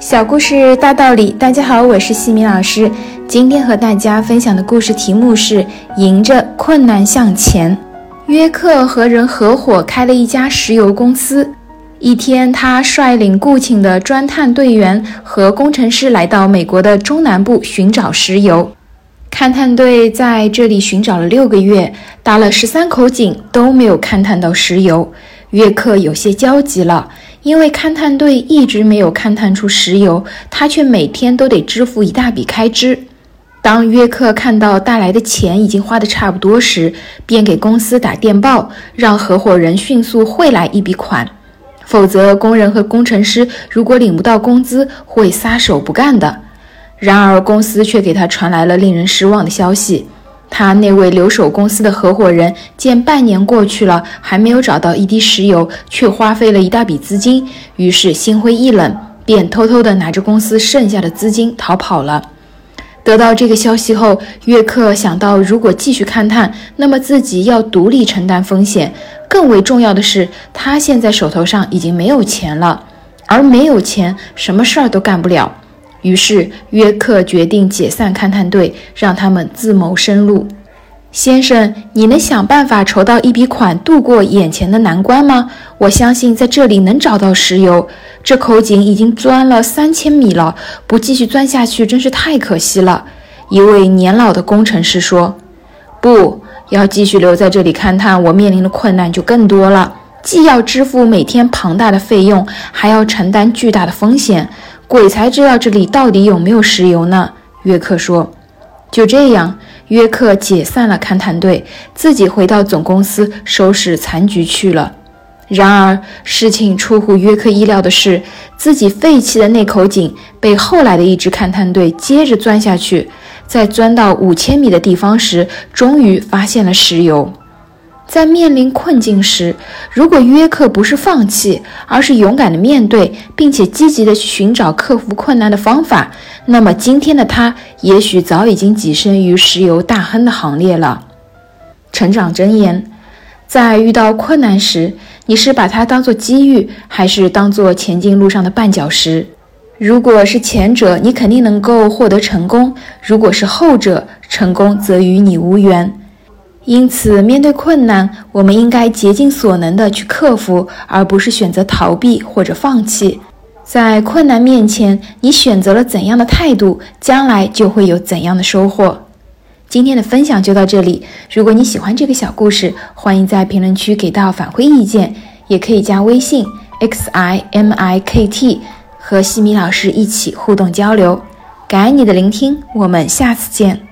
小故事大道理，大家好，我是西米老师。今天和大家分享的故事题目是“迎着困难向前”。约克和人合伙开了一家石油公司。一天，他率领雇请的钻探队员和工程师来到美国的中南部寻找石油。勘探队在这里寻找了六个月，打了十三口井，都没有勘探到石油。约克有些焦急了。因为勘探队一直没有勘探出石油，他却每天都得支付一大笔开支。当约克看到带来的钱已经花得差不多时，便给公司打电报，让合伙人迅速汇来一笔款，否则工人和工程师如果领不到工资，会撒手不干的。然而，公司却给他传来了令人失望的消息。他那位留守公司的合伙人见半年过去了，还没有找到一滴石油，却花费了一大笔资金，于是心灰意冷，便偷偷地拿着公司剩下的资金逃跑了。得到这个消息后，约克想到，如果继续勘探，那么自己要独立承担风险。更为重要的是，他现在手头上已经没有钱了，而没有钱，什么事儿都干不了。于是，约克决定解散勘探队，让他们自谋生路。先生，你能想办法筹到一笔款，度过眼前的难关吗？我相信在这里能找到石油。这口井已经钻了三千米了，不继续钻下去真是太可惜了。一位年老的工程师说：“不要继续留在这里勘探，我面临的困难就更多了，既要支付每天庞大的费用，还要承担巨大的风险。”鬼才知道这里到底有没有石油呢？约克说。就这样，约克解散了勘探队，自己回到总公司收拾残局去了。然而，事情出乎约克意料的是，自己废弃的那口井被后来的一支勘探队接着钻下去，在钻到五千米的地方时，终于发现了石油。在面临困境时，如果约克不是放弃，而是勇敢的面对，并且积极的去寻找克服困难的方法，那么今天的他也许早已经跻身于石油大亨的行列了。成长箴言：在遇到困难时，你是把它当做机遇，还是当做前进路上的绊脚石？如果是前者，你肯定能够获得成功；如果是后者，成功则与你无缘。因此，面对困难，我们应该竭尽所能地去克服，而不是选择逃避或者放弃。在困难面前，你选择了怎样的态度，将来就会有怎样的收获。今天的分享就到这里。如果你喜欢这个小故事，欢迎在评论区给到反馈意见，也可以加微信 x i m i k t 和西米老师一起互动交流。感恩你的聆听，我们下次见。